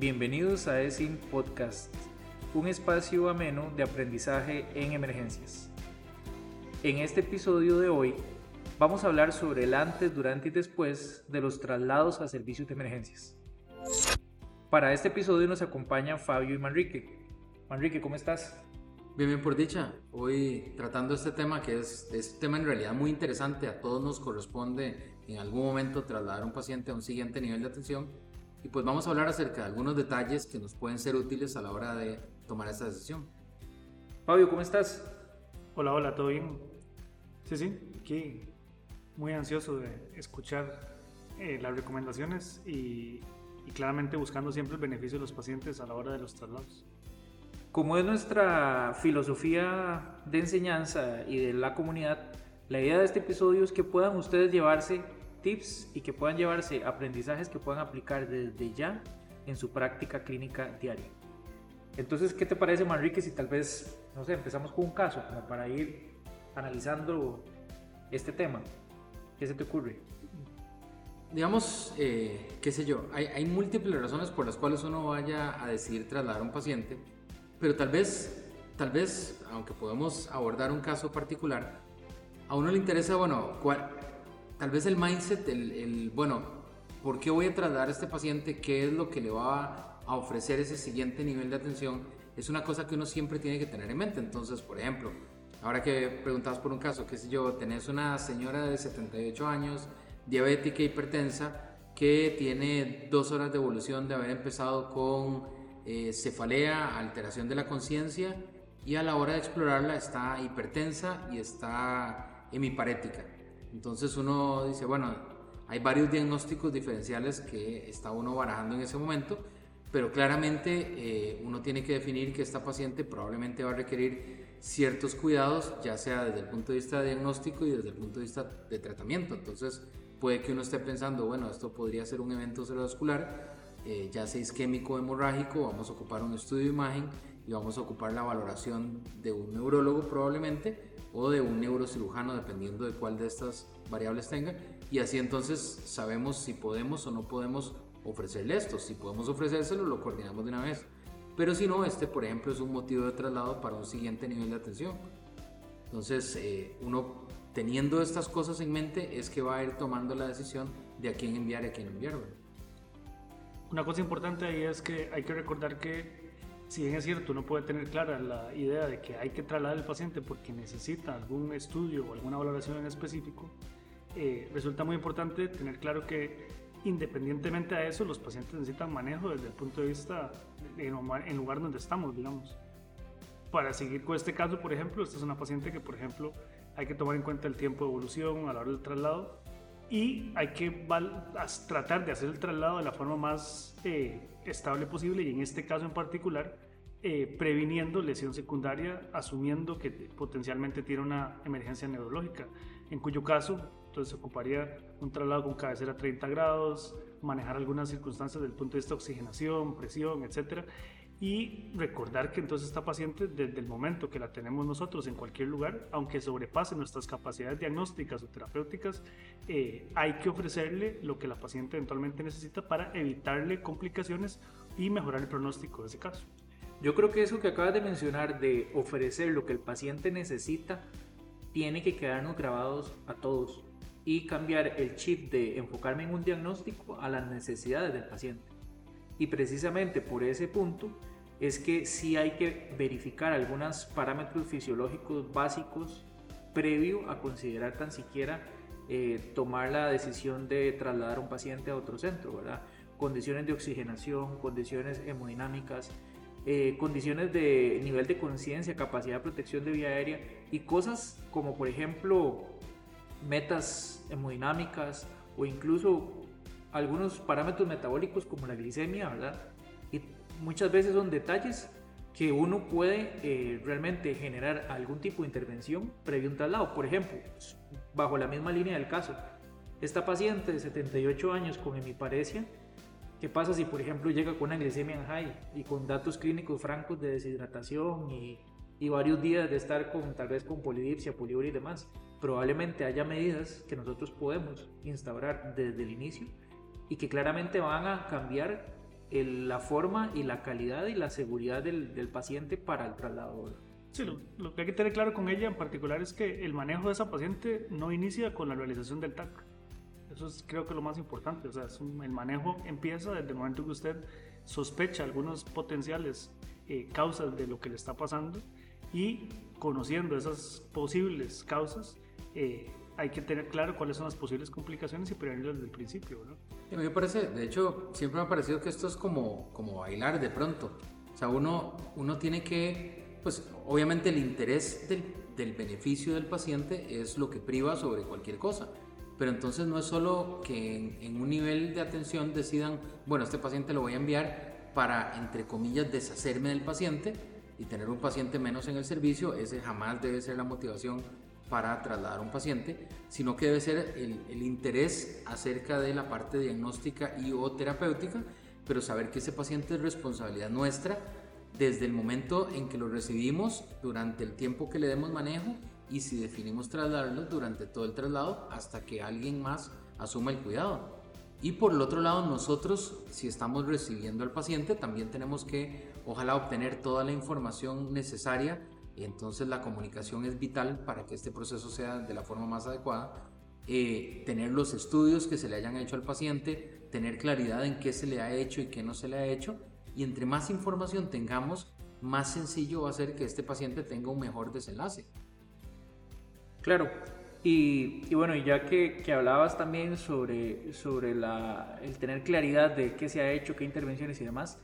Bienvenidos a ESIM Podcast, un espacio ameno de aprendizaje en emergencias. En este episodio de hoy vamos a hablar sobre el antes, durante y después de los traslados a servicios de emergencias. Para este episodio nos acompañan Fabio y Manrique. Manrique, ¿cómo estás? Bien, bien por dicha. Hoy tratando este tema que es, es un tema en realidad muy interesante. A todos nos corresponde en algún momento trasladar a un paciente a un siguiente nivel de atención y pues vamos a hablar acerca de algunos detalles que nos pueden ser útiles a la hora de tomar esta decisión. Fabio, ¿cómo estás? Hola, hola, ¿todo bien? Sí, sí, aquí muy ansioso de escuchar eh, las recomendaciones y, y claramente buscando siempre el beneficio de los pacientes a la hora de los traslados. Como es nuestra filosofía de enseñanza y de la comunidad, la idea de este episodio es que puedan ustedes llevarse tips y que puedan llevarse aprendizajes que puedan aplicar desde ya en su práctica clínica diaria. Entonces, ¿qué te parece, Manrique, si tal vez, no sé, empezamos con un caso como para ir analizando este tema? ¿Qué se te ocurre? Digamos, eh, qué sé yo, hay, hay, múltiples razones por las cuales uno vaya a decidir trasladar a un paciente, pero tal vez, tal vez, aunque podemos abordar un caso particular, a uno le interesa, bueno, cuál, tal vez el mindset, el, bueno, ¿por qué voy a trasladar a este paciente? ¿Qué es lo que le va a ofrecer ese siguiente nivel de atención? Es una cosa que uno siempre tiene que tener en mente. Entonces, por ejemplo, ahora que preguntabas por un caso, qué sé yo, tenés una señora de 78 años, diabética, hipertensa, que tiene dos horas de evolución de haber empezado con eh, cefalea, alteración de la conciencia, y a la hora de explorarla está hipertensa y está hemiparética. Entonces uno dice, bueno, hay varios diagnósticos diferenciales que está uno barajando en ese momento, pero claramente eh, uno tiene que definir que esta paciente probablemente va a requerir ciertos cuidados, ya sea desde el punto de vista de diagnóstico y desde el punto de vista de tratamiento. Entonces puede que uno esté pensando, bueno, esto podría ser un evento cerebrovascular, eh, ya sea isquémico hemorrágico, vamos a ocupar un estudio de imagen y vamos a ocupar la valoración de un neurólogo probablemente o de un neurocirujano dependiendo de cuál de estas variables tenga y así entonces sabemos si podemos o no podemos ofrecerle esto. Si podemos ofrecérselo lo coordinamos de una vez. Pero si no, este por ejemplo es un motivo de traslado para un siguiente nivel de atención. Entonces eh, uno teniendo estas cosas en mente es que va a ir tomando la decisión de a quién enviar y a quién enviar. Una cosa importante ahí es que hay que recordar que si bien es cierto, uno puede tener clara la idea de que hay que trasladar al paciente porque necesita algún estudio o alguna valoración en específico, eh, resulta muy importante tener claro que independientemente a eso, los pacientes necesitan manejo desde el punto de vista en el lugar donde estamos, digamos. Para seguir con este caso, por ejemplo, esta es una paciente que, por ejemplo, hay que tomar en cuenta el tiempo de evolución a la hora del traslado y hay que tratar de hacer el traslado de la forma más eh, estable posible y en este caso en particular eh, previniendo lesión secundaria, asumiendo que potencialmente tiene una emergencia neurológica, en cuyo caso entonces ocuparía un traslado con cabecera a 30 grados, manejar algunas circunstancias del punto de vista de oxigenación, presión, etcétera, y recordar que entonces esta paciente desde el momento que la tenemos nosotros en cualquier lugar, aunque sobrepase nuestras capacidades diagnósticas o terapéuticas, eh, hay que ofrecerle lo que la paciente eventualmente necesita para evitarle complicaciones y mejorar el pronóstico de ese caso. Yo creo que eso que acabas de mencionar de ofrecer lo que el paciente necesita tiene que quedarnos grabados a todos y cambiar el chip de enfocarme en un diagnóstico a las necesidades del paciente. Y precisamente por ese punto es que sí hay que verificar algunos parámetros fisiológicos básicos previo a considerar tan siquiera eh, tomar la decisión de trasladar a un paciente a otro centro, ¿verdad? Condiciones de oxigenación, condiciones hemodinámicas, eh, condiciones de nivel de conciencia, capacidad de protección de vía aérea y cosas como por ejemplo metas hemodinámicas o incluso algunos parámetros metabólicos como la glicemia, ¿verdad? Muchas veces son detalles que uno puede eh, realmente generar algún tipo de intervención previo a un traslado. Por ejemplo, bajo la misma línea del caso, esta paciente de 78 años con hemiparesia, ¿qué pasa si por ejemplo llega con una glicemia en high y con datos clínicos francos de deshidratación y, y varios días de estar con tal vez con polidipsia, poliuria y demás? Probablemente haya medidas que nosotros podemos instaurar desde el inicio y que claramente van a cambiar la forma y la calidad y la seguridad del, del paciente para el traslado. Sí, lo, que hay que tener claro con ella en particular es que el manejo de esa paciente no inicia con la realización del TAC. Eso es creo que lo más importante. O sea, el manejo empieza desde el momento que usted sospecha algunos potenciales eh, causas de lo que le está pasando y conociendo esas posibles causas, eh, hay que tener claro cuáles son las posibles complicaciones y prevenirlas desde el principio. ¿no? Mí me parece, de hecho, siempre me ha parecido que esto es como, como bailar de pronto. O sea, uno, uno tiene que, pues obviamente el interés del, del beneficio del paciente es lo que priva sobre cualquier cosa. Pero entonces no es solo que en, en, un nivel de atención decidan, bueno, este paciente lo voy a enviar para, entre comillas, deshacerme del paciente y tener un paciente menos en el servicio. Ese jamás debe ser la motivación para trasladar a un paciente, sino que debe ser el, interés acerca de la parte diagnóstica y o terapéutica, pero saber que ese paciente es responsabilidad nuestra desde el momento en que lo recibimos, durante el tiempo que le demos manejo y si definimos trasladarlo durante todo el traslado hasta que alguien más asuma el cuidado. Y por el otro lado, nosotros, si estamos recibiendo al paciente, también tenemos que, ojalá, obtener toda la información necesaria y entonces la comunicación es vital para que este proceso sea de la forma más adecuada. Eh, tener los estudios que se le hayan hecho al paciente, tener claridad en qué se le ha hecho y qué no se le ha hecho. Y entre más información tengamos, más sencillo va a ser que este paciente tenga un mejor desenlace. Claro, y, y, bueno, ya que, que, hablabas también sobre, sobre la, el tener claridad de qué se ha hecho, qué intervenciones y demás,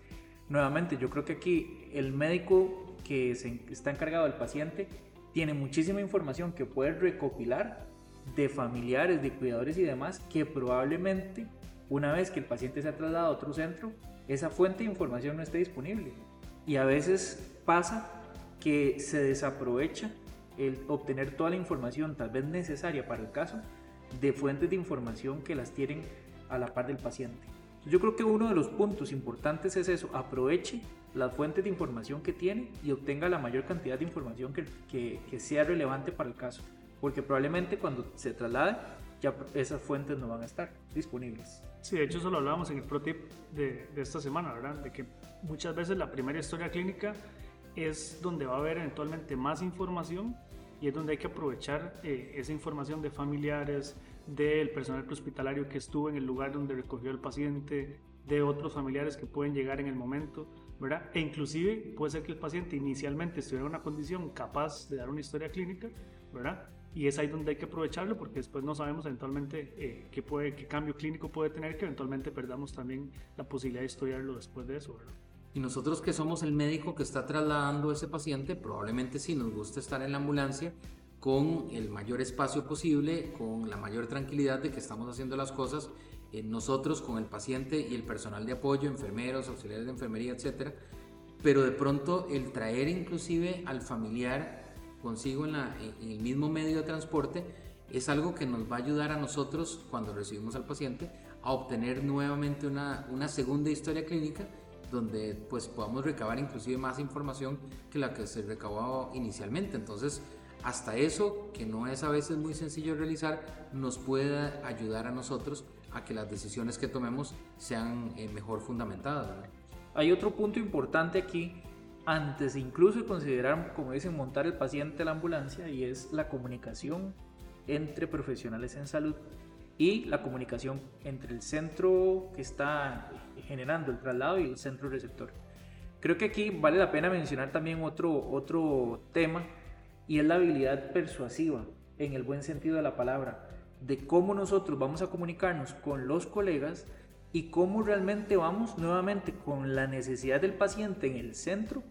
nuevamente yo creo que aquí el médico que está encargado del paciente tiene muchísima información que puede recopilar de familiares, de cuidadores y demás, que probablemente una vez que el paciente se ha trasladado a otro centro, esa fuente de información no esté disponible. Y a veces pasa que se desaprovecha el obtener toda la información tal vez necesaria para el caso de fuentes de información que las tienen a la par del paciente. Yo creo que uno de los puntos importantes es eso, aproveche las fuentes de información que tiene y obtenga la mayor cantidad de información que, sea relevante para el caso, porque probablemente cuando se traslade ya esas fuentes no van a estar disponibles. Sí, de hecho eso lo hablábamos en el pro tip de, de esta semana, ¿verdad? De que muchas veces la primera historia clínica es donde va a haber eventualmente más información y es donde hay que aprovechar eh, esa información de familiares, del personal hospitalario que estuvo en el lugar donde recogió el paciente, de otros familiares que pueden llegar en el momento, E inclusive puede ser que el paciente inicialmente estuviera en una condición capaz de dar una historia clínica, ¿verdad? Y es ahí donde hay que aprovecharlo porque después no sabemos eventualmente eh, qué, cambio clínico puede tener que eventualmente perdamos también la posibilidad de estudiarlo después de eso. Y nosotros que somos el médico que está trasladando a ese paciente, probablemente sí nos gusta estar en la ambulancia con el mayor espacio posible, con la mayor tranquilidad de que estamos haciendo las cosas eh, nosotros con el paciente y el personal de apoyo, enfermeros, auxiliares de enfermería, etc. Pero de pronto el traer inclusive al familiar consigo en, la, en el mismo medio de transporte es algo que nos va a ayudar a nosotros cuando recibimos al paciente a obtener nuevamente una, una segunda historia clínica donde pues podamos recabar inclusive más información que la que se recabó inicialmente. Entonces, hasta eso, que no es a veces muy sencillo realizar, nos puede ayudar a nosotros a que las decisiones que tomemos sean eh, mejor fundamentadas. Hay otro punto importante aquí, antes incluso de considerar, como dicen, montar el paciente a la ambulancia, y es la comunicación entre profesionales en salud y la comunicación entre el centro que está generando el traslado y el centro receptor. Creo que aquí vale la pena mencionar también otro, otro tema y es la habilidad persuasiva, en el buen sentido de la palabra, de cómo nosotros vamos a comunicarnos con los colegas y cómo realmente vamos nuevamente con la necesidad del paciente en el centro,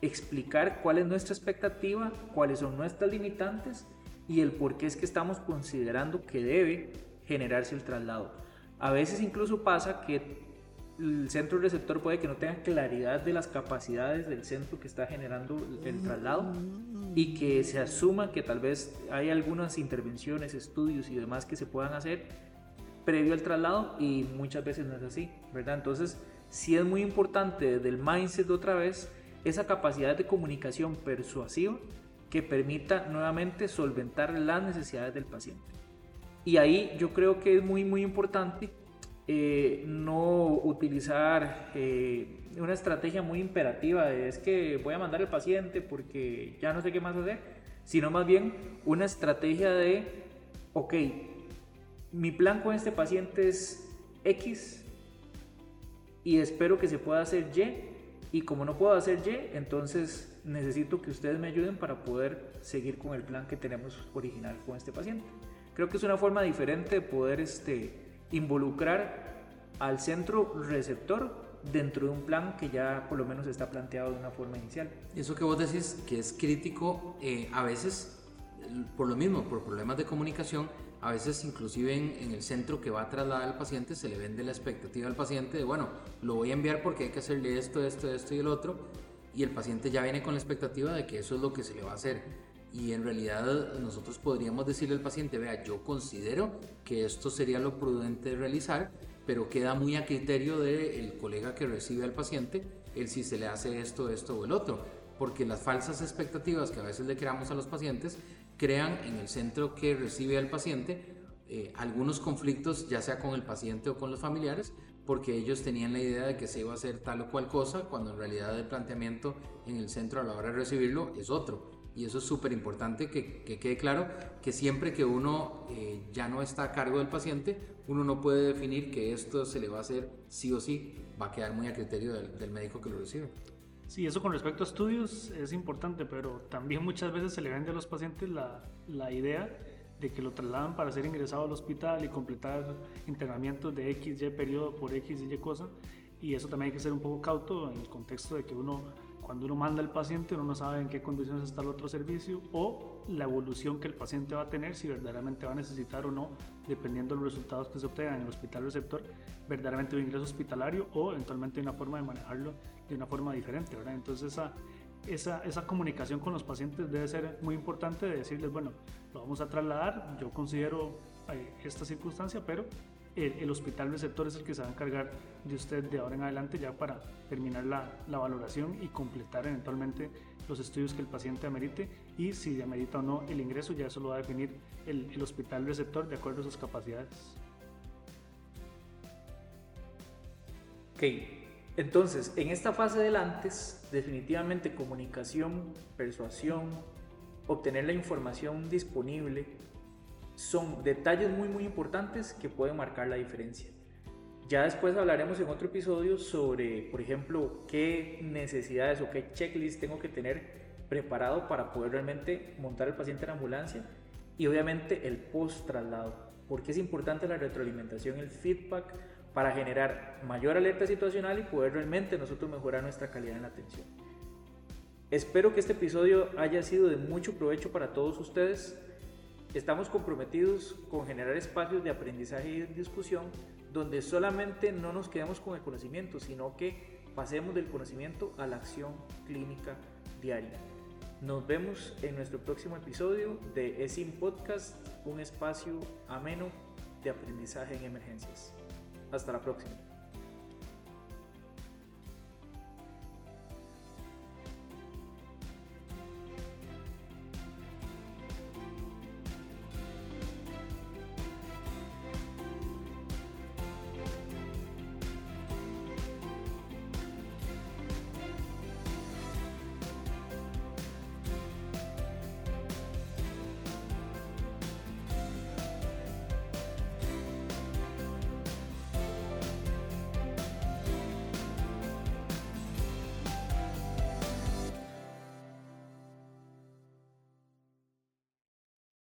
explicar cuál es nuestra expectativa, cuáles son nuestras limitantes y el por qué es que estamos considerando que debe generarse el traslado. A veces incluso pasa que el centro receptor puede que no tenga claridad de las capacidades del centro que está generando el traslado y que se asuma que tal vez hay algunas intervenciones, estudios y demás que se puedan hacer previo al traslado y muchas veces no es así, ¿verdad? Entonces, sí es muy importante desde el mindset otra vez esa capacidad de comunicación persuasiva que permita nuevamente solventar las necesidades del paciente. Y ahí yo creo que es muy, muy importante eh, no utilizar eh, una estrategia muy imperativa de es que voy a mandar al paciente porque ya no sé qué más hacer, sino más bien una estrategia de, ok, mi plan con este paciente es X y espero que se pueda hacer Y y como no puedo hacer Y, entonces necesito que ustedes me ayuden para poder seguir con el plan que tenemos original con este paciente. Creo que es una forma diferente de poder este, involucrar al centro receptor dentro de un plan que ya por lo menos está planteado de una forma inicial. Eso que vos decís que es crítico, eh, a veces por lo mismo, por problemas de comunicación, a veces inclusive en, el centro que va a trasladar al paciente se le vende la expectativa al paciente de, bueno, lo voy a enviar porque hay que hacerle esto, esto, esto y el otro, y el paciente ya viene con la expectativa de que eso es lo que se le va a hacer. Y en realidad nosotros podríamos decirle al paciente, vea, yo considero que esto sería lo prudente de realizar, pero queda muy a criterio del colega que recibe al paciente el si se le hace esto, esto o el otro. Porque las falsas expectativas que a veces le creamos a los pacientes crean en el centro que recibe al paciente eh, algunos conflictos, ya sea con el paciente o con los familiares, porque ellos tenían la idea de que se iba a hacer tal o cual cosa, cuando en realidad el planteamiento en el centro a la hora de recibirlo es otro. Y eso es súper importante que, quede claro que siempre que uno eh, ya no está a cargo del paciente, uno no puede definir que esto se le va a hacer sí o sí, va a quedar muy a criterio del médico que lo recibe. Sí, eso con respecto a estudios es importante, pero también muchas veces se le vende a los pacientes la, la idea de que lo trasladan para ser ingresado al hospital y completar internamientos de X, Y periodo por X Y cosa. Y eso también hay que ser un poco cauto en el contexto de que uno cuando uno manda al paciente, uno no sabe en qué condiciones está el otro servicio o la evolución que el paciente va a tener, si verdaderamente va a necesitar o no, dependiendo de los resultados que se obtengan en el hospital receptor, verdaderamente un ingreso hospitalario o eventualmente una forma de manejarlo de una forma diferente. ¿verdad? Entonces, esa, esa, esa comunicación con los pacientes debe ser muy importante de decirles, bueno, lo vamos a trasladar, yo considero eh, esta circunstancia, pero el, hospital receptor es el que se va a encargar de usted de ahora en adelante ya para terminar la, la, valoración y completar eventualmente los estudios que el paciente amerite y si amerita o no el ingreso ya eso lo va a definir el, el hospital receptor de acuerdo a sus capacidades. Ok, entonces en esta fase del antes definitivamente comunicación, persuasión, obtener la información disponible, son detalles muy muy importantes que pueden marcar la diferencia. Ya después hablaremos en otro episodio sobre, por ejemplo, qué necesidades o qué checklist tengo que tener preparado para poder realmente montar el paciente en ambulancia y obviamente el post traslado. Porque es importante la retroalimentación, el feedback para generar mayor alerta situacional y poder realmente nosotros mejorar nuestra calidad en la atención. Espero que este episodio haya sido de mucho provecho para todos ustedes. Estamos comprometidos con generar espacios de aprendizaje y discusión donde solamente no nos quedemos con el conocimiento, sino que pasemos del conocimiento a la acción clínica diaria. Nos vemos en nuestro próximo episodio de ESIM Podcast, un espacio ameno de aprendizaje en emergencias. Hasta la próxima.